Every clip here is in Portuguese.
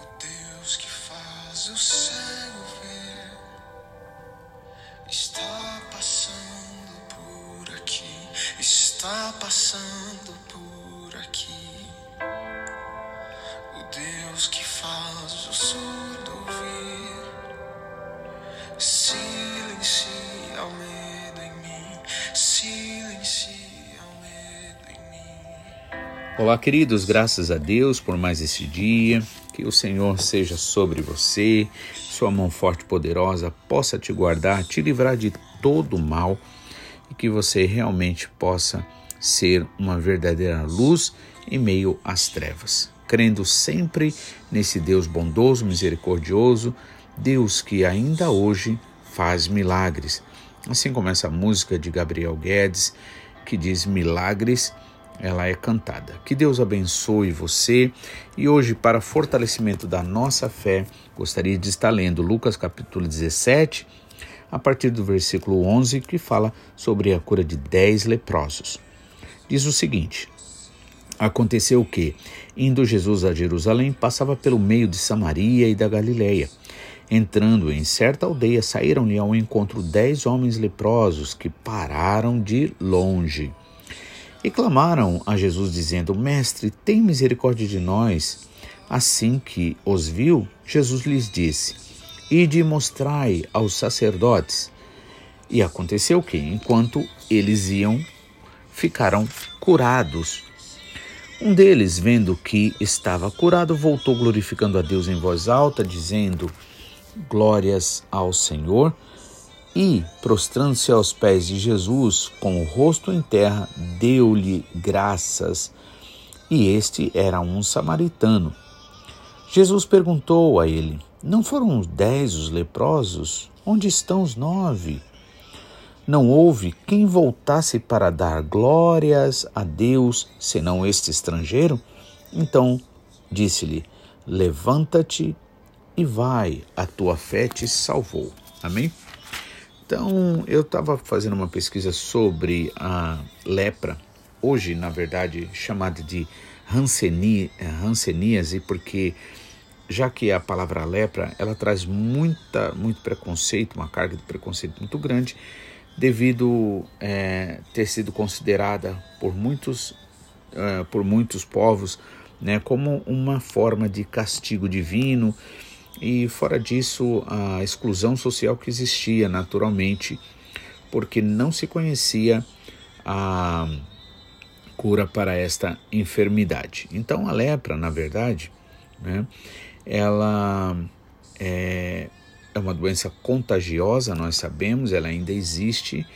O Deus que faz o cego ver está passando por aqui, está passando por aqui. O Deus que faz o surdo Olá, queridos, graças a Deus por mais esse dia. Que o Senhor seja sobre você, sua mão forte e poderosa possa te guardar, te livrar de todo mal e que você realmente possa ser uma verdadeira luz em meio às trevas. Crendo sempre nesse Deus bondoso, misericordioso, Deus que ainda hoje faz milagres. Assim como essa música de Gabriel Guedes que diz milagres ela é cantada. Que Deus abençoe você. E hoje, para fortalecimento da nossa fé, gostaria de estar lendo Lucas capítulo 17, a partir do versículo 11, que fala sobre a cura de dez leprosos. Diz o seguinte: Aconteceu que, indo Jesus a Jerusalém, passava pelo meio de Samaria e da Galileia. Entrando em certa aldeia, saíram-lhe ao encontro dez homens leprosos que pararam de longe. E clamaram a Jesus, dizendo: Mestre, tem misericórdia de nós. Assim que os viu, Jesus lhes disse: Ide e mostrai aos sacerdotes. E aconteceu que, enquanto eles iam, ficaram curados. Um deles, vendo que estava curado, voltou glorificando a Deus em voz alta, dizendo: Glórias ao Senhor e, prostrando-se aos pés de Jesus, com o rosto em terra, deu-lhe graças. E este era um samaritano. Jesus perguntou a ele: Não foram dez os leprosos? Onde estão os nove? Não houve quem voltasse para dar glórias a Deus, senão este estrangeiro? Então disse-lhe: Levanta-te e vai, a tua fé te salvou. Amém? Então, eu estava fazendo uma pesquisa sobre a lepra, hoje, na verdade, chamada de Hanseni, Hanseníase, porque já que a palavra lepra, ela traz muita, muito preconceito, uma carga de preconceito muito grande, devido é, ter sido considerada por muitos, é, por muitos povos né, como uma forma de castigo divino, e fora disso, a exclusão social que existia naturalmente, porque não se conhecia a cura para esta enfermidade. Então, a lepra, na verdade, né, ela é, é uma doença contagiosa, nós sabemos, ela ainda existe,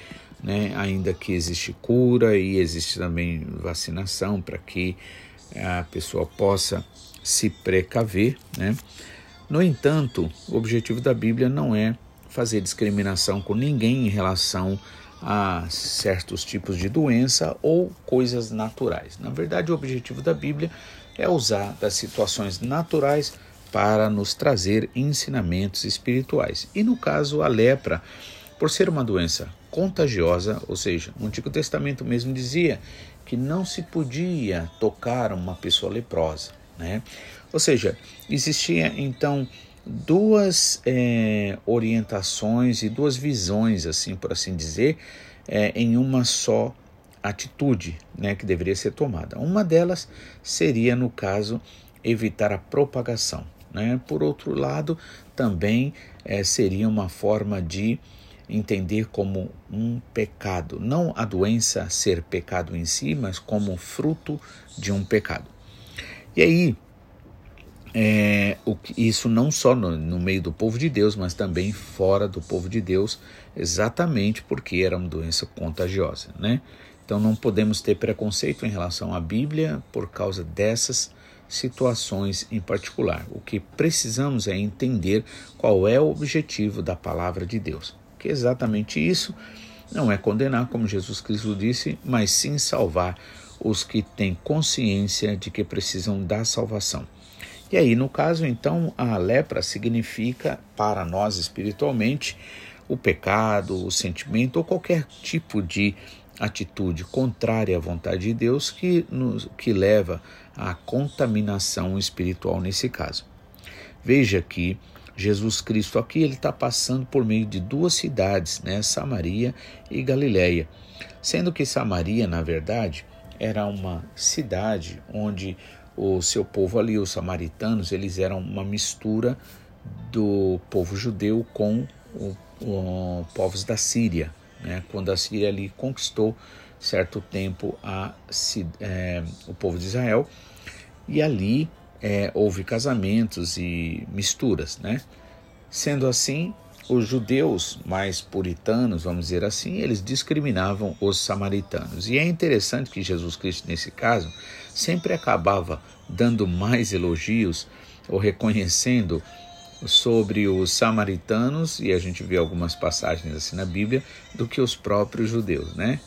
né, ainda que existe cura e existe também vacinação para que a pessoa possa se precaver, né? No entanto, o objetivo da Bíblia não é fazer discriminação com ninguém em relação a certos tipos de doença ou coisas naturais. Na verdade, o objetivo da Bíblia é usar das situações naturais para nos trazer ensinamentos espirituais. E no caso, a lepra, por ser uma doença contagiosa, ou seja, o Antigo Testamento mesmo dizia que não se podia tocar uma pessoa leprosa, né? Ou seja, existia então duas é, orientações e duas visões, assim por assim dizer, é, em uma só atitude né, que deveria ser tomada. Uma delas seria, no caso, evitar a propagação. Né? Por outro lado, também é, seria uma forma de entender como um pecado, não a doença ser pecado em si, mas como fruto de um pecado. E aí, é, o, isso não só no, no, meio do povo de Deus, mas também fora do povo de Deus, exatamente porque era uma doença contagiosa, né? Então não podemos ter preconceito em relação à Bíblia por causa dessas situações em particular. O que precisamos é entender qual é o objetivo da palavra de Deus. Que é exatamente isso não é condenar, como Jesus Cristo disse, mas sim salvar os que têm consciência de que precisam da salvação. E aí, no caso, então, a lepra significa para nós espiritualmente o pecado, o sentimento ou qualquer tipo de atitude contrária à vontade de Deus que, nos, que leva à contaminação espiritual nesse caso. Veja que Jesus Cristo aqui ele está passando por meio de duas cidades, né, Samaria e Galiléia, sendo que Samaria, na verdade, era uma cidade onde o seu povo ali, os samaritanos, eles eram uma mistura do povo judeu com o, o povos da Síria, né? quando a Síria ali conquistou certo tempo a, é, o povo de Israel e ali é, houve casamentos e misturas, né? Sendo assim, os judeus mais puritanos, vamos dizer assim, eles discriminavam os samaritanos. E é interessante que Jesus Cristo, nesse caso, sempre acabava dando mais elogios ou reconhecendo sobre os samaritanos, e a gente vê algumas passagens assim na Bíblia, do que os próprios judeus, né?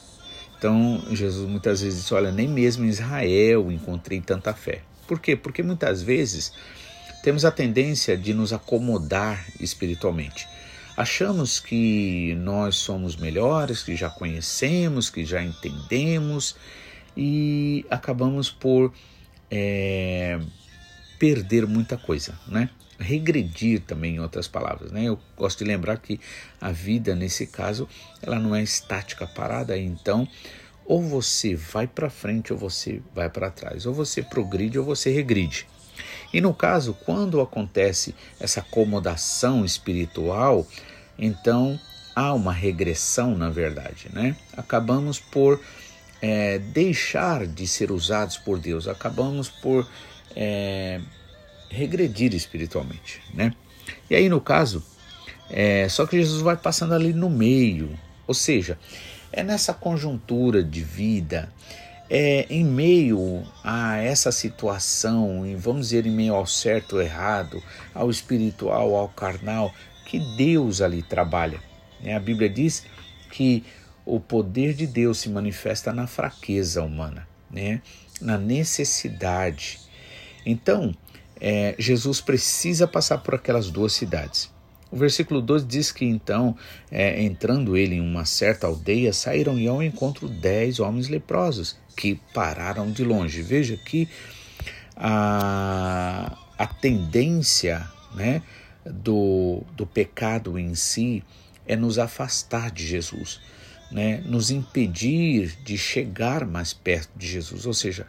Então, Jesus muitas vezes disse: Olha, nem mesmo em Israel encontrei tanta fé. Por quê? Porque muitas vezes temos a tendência de nos acomodar espiritualmente. Achamos que nós somos melhores, que já conhecemos, que já entendemos e acabamos por é, perder muita coisa, né? Regredir também, em outras palavras, né? Eu gosto de lembrar que a vida, nesse caso, ela não é estática, parada, então ou você vai para frente ou você vai para trás, ou você progride ou você regride. E no caso, quando acontece essa acomodação espiritual, então há uma regressão, na verdade, né? Acabamos por é, deixar de ser usados por Deus, acabamos por é, regredir espiritualmente, né? E aí, no caso, é, só que Jesus vai passando ali no meio, ou seja, é nessa conjuntura de vida, é em meio a essa situação, vamos dizer, em meio ao certo ou errado, ao espiritual, ao carnal, que Deus ali trabalha. Né? A Bíblia diz que o poder de Deus se manifesta na fraqueza humana, né? na necessidade. Então, é, Jesus precisa passar por aquelas duas cidades. O versículo 12 diz que então, é, entrando ele em uma certa aldeia, saíram ao encontro dez homens leprosos que pararam de longe. Veja que a, a tendência né, do, do pecado em si é nos afastar de Jesus, né, nos impedir de chegar mais perto de Jesus. Ou seja,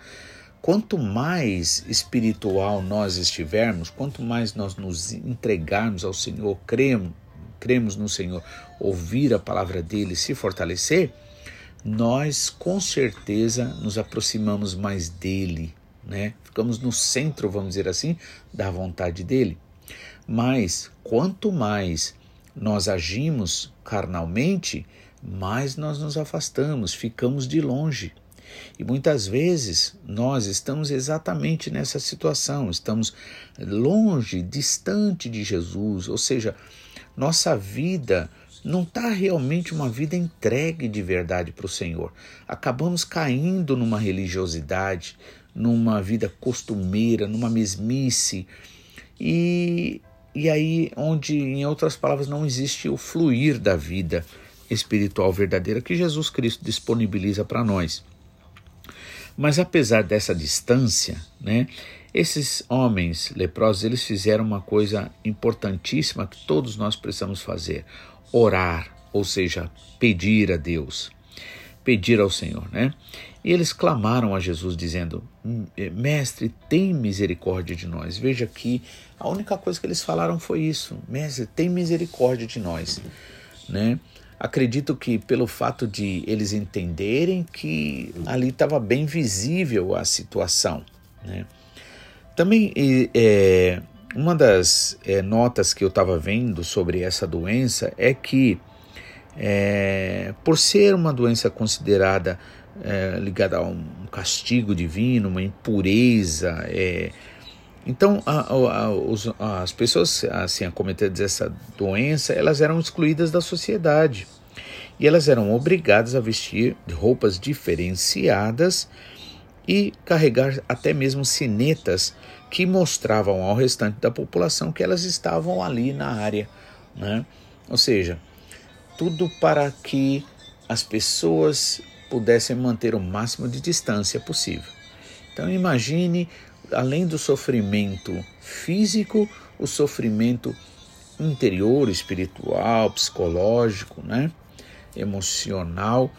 Quanto mais espiritual nós estivermos, quanto mais nós nos entregarmos ao Senhor, cremos, cremos no Senhor, ouvir a palavra dele, se fortalecer, nós com certeza nos aproximamos mais dele, né? Ficamos no centro, vamos dizer assim, da vontade dele. Mas quanto mais nós agimos carnalmente, mais nós nos afastamos, ficamos de longe. E muitas vezes nós estamos exatamente nessa situação, estamos longe, distante de Jesus, ou seja, nossa vida não está realmente uma vida entregue de verdade para o Senhor. Acabamos caindo numa religiosidade, numa vida costumeira, numa mesmice, e, e aí onde, em outras palavras, não existe o fluir da vida espiritual verdadeira que Jesus Cristo disponibiliza para nós. Mas apesar dessa distância, né, esses homens leprosos, eles fizeram uma coisa importantíssima que todos nós precisamos fazer: orar, ou seja, pedir a Deus, pedir ao Senhor, né? E eles clamaram a Jesus dizendo: Mestre, tem misericórdia de nós. Veja que a única coisa que eles falaram foi isso: Mestre, tem misericórdia de nós, né? Acredito que pelo fato de eles entenderem que ali estava bem visível a situação. Né? Também é, uma das é, notas que eu estava vendo sobre essa doença é que, é, por ser uma doença considerada é, ligada a um castigo divino, uma impureza, é, então, a, a, os, as pessoas assim acometidas dessa doença, elas eram excluídas da sociedade e elas eram obrigadas a vestir roupas diferenciadas e carregar até mesmo sinetas que mostravam ao restante da população que elas estavam ali na área, né? Ou seja, tudo para que as pessoas pudessem manter o máximo de distância possível. Então imagine além do sofrimento físico, o sofrimento interior, espiritual, psicológico, né? emocional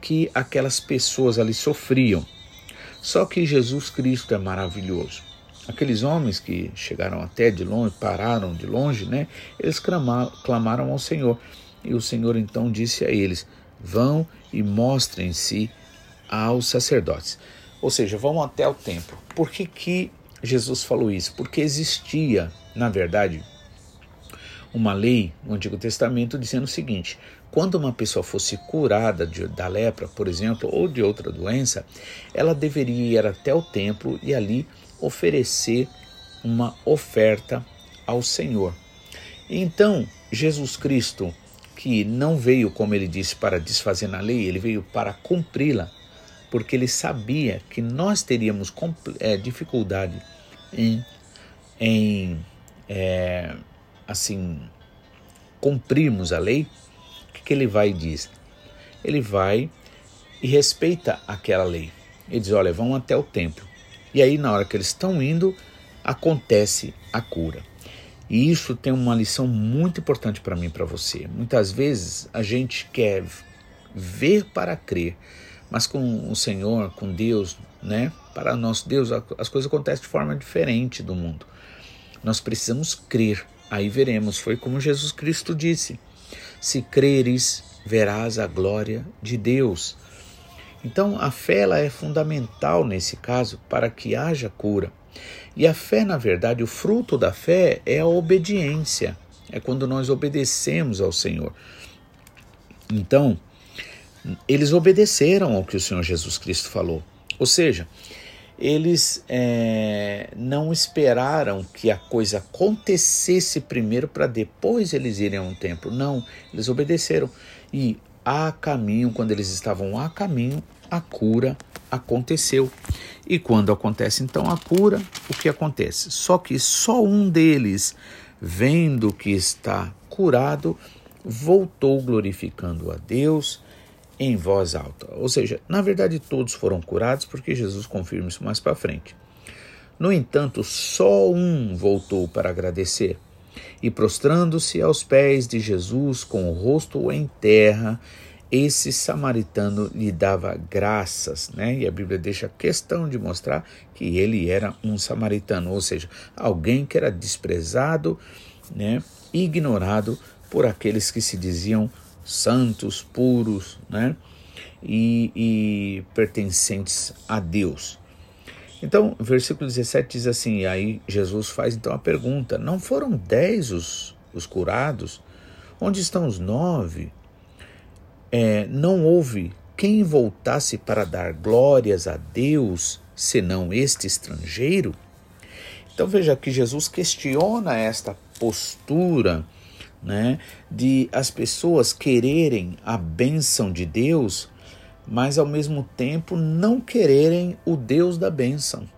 que aquelas pessoas ali sofriam. Só que Jesus Cristo é maravilhoso. Aqueles homens que chegaram até de longe, pararam de longe, né? Eles clamaram ao Senhor. E o Senhor então disse a eles: Vão e mostrem-se aos sacerdotes. Ou seja, vão até o templo. Por que, que Jesus falou isso? Porque existia, na verdade, uma lei no Antigo Testamento dizendo o seguinte: quando uma pessoa fosse curada de, da lepra, por exemplo, ou de outra doença, ela deveria ir até o templo e ali oferecer uma oferta ao Senhor. Então, Jesus Cristo, que não veio, como ele disse, para desfazer na lei, ele veio para cumpri-la, porque ele sabia que nós teríamos é, dificuldade em, em é, assim, cumprirmos a lei, o que, que ele vai e diz? Ele vai e respeita aquela lei. Ele diz: olha, vão até o templo. E aí, na hora que eles estão indo, acontece a cura. E isso tem uma lição muito importante para mim e para você. Muitas vezes a gente quer ver para crer, mas com o Senhor, com Deus, né? Para nosso Deus, as coisas acontecem de forma diferente do mundo. Nós precisamos crer Aí veremos, foi como Jesus Cristo disse: Se creres, verás a glória de Deus. Então, a fé ela é fundamental nesse caso para que haja cura. E a fé, na verdade, o fruto da fé é a obediência. É quando nós obedecemos ao Senhor. Então, eles obedeceram ao que o Senhor Jesus Cristo falou. Ou seja, eles é, não esperaram que a coisa acontecesse primeiro para depois eles irem a um templo. Não, eles obedeceram. E a caminho, quando eles estavam a caminho, a cura aconteceu. E quando acontece então a cura, o que acontece? Só que só um deles, vendo que está curado, voltou glorificando a Deus em voz alta. Ou seja, na verdade todos foram curados porque Jesus confirma isso mais para frente. No entanto, só um voltou para agradecer e prostrando-se aos pés de Jesus com o rosto em terra, esse samaritano lhe dava graças, né? E a Bíblia deixa questão de mostrar que ele era um samaritano, ou seja, alguém que era desprezado, né? Ignorado por aqueles que se diziam santos, puros, né? E, e pertencentes a Deus. Então, versículo 17 diz assim: aí Jesus faz então a pergunta: Não foram dez os, os curados? Onde estão os nove? É, não houve quem voltasse para dar glórias a Deus, senão este estrangeiro? Então veja que Jesus questiona esta postura né, de as pessoas quererem a bênção de Deus, mas ao mesmo tempo não quererem o Deus da bênção.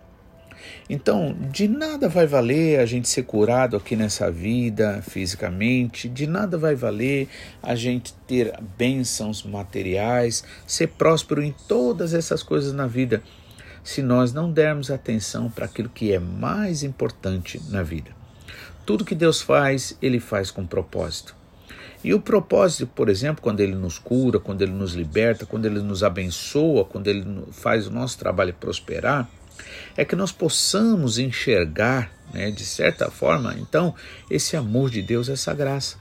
Então, de nada vai valer a gente ser curado aqui nessa vida fisicamente, de nada vai valer a gente ter bênçãos materiais, ser próspero em todas essas coisas na vida, se nós não dermos atenção para aquilo que é mais importante na vida. Tudo que Deus faz, Ele faz com propósito. E o propósito, por exemplo, quando Ele nos cura, quando Ele nos liberta, quando Ele nos abençoa, quando Ele faz o nosso trabalho prosperar, é que nós possamos enxergar, né, de certa forma, então, esse amor de Deus, essa graça.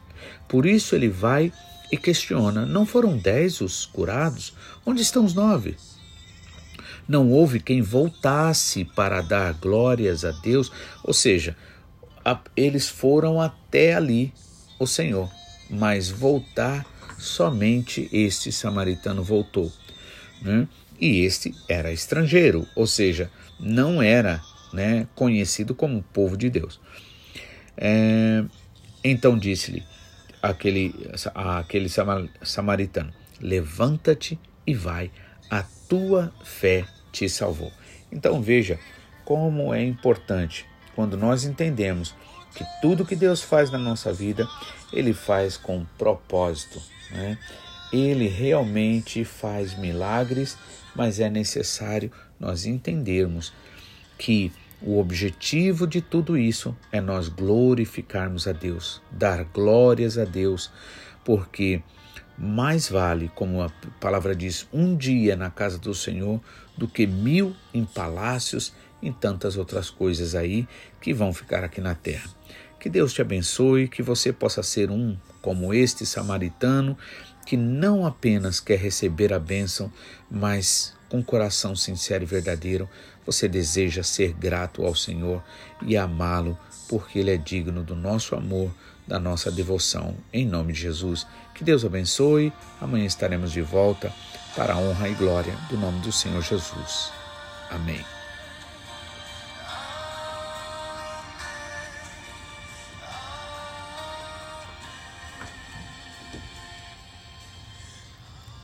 Por isso ele vai e questiona: não foram dez os curados? Onde estão os nove? Não houve quem voltasse para dar glórias a Deus, ou seja, eles foram até ali, o Senhor, mas voltar somente este samaritano voltou. Né? E este era estrangeiro, ou seja, não era né, conhecido como povo de Deus. É, então disse-lhe aquele, aquele samaritano: Levanta-te e vai, a tua fé te salvou. Então veja como é importante quando nós entendemos que tudo que Deus faz na nossa vida, Ele faz com propósito. Né? Ele realmente faz milagres, mas é necessário nós entendermos que O objetivo de tudo isso é nós glorificarmos a Deus, dar glórias a Deus, porque mais vale, como a palavra diz, um dia na casa do Senhor do que mil em palácios e tantas outras coisas aí que vão ficar aqui na terra. Que Deus te abençoe, que você possa ser um como este samaritano que não apenas quer receber a bênção, mas com coração sincero e verdadeiro, você deseja ser grato ao Senhor e amá-lo, porque Ele é digno do nosso amor, da nossa devoção. Em nome de Jesus, que Deus abençoe. Amanhã estaremos de volta para a honra e glória do nome do Senhor Jesus. Amém.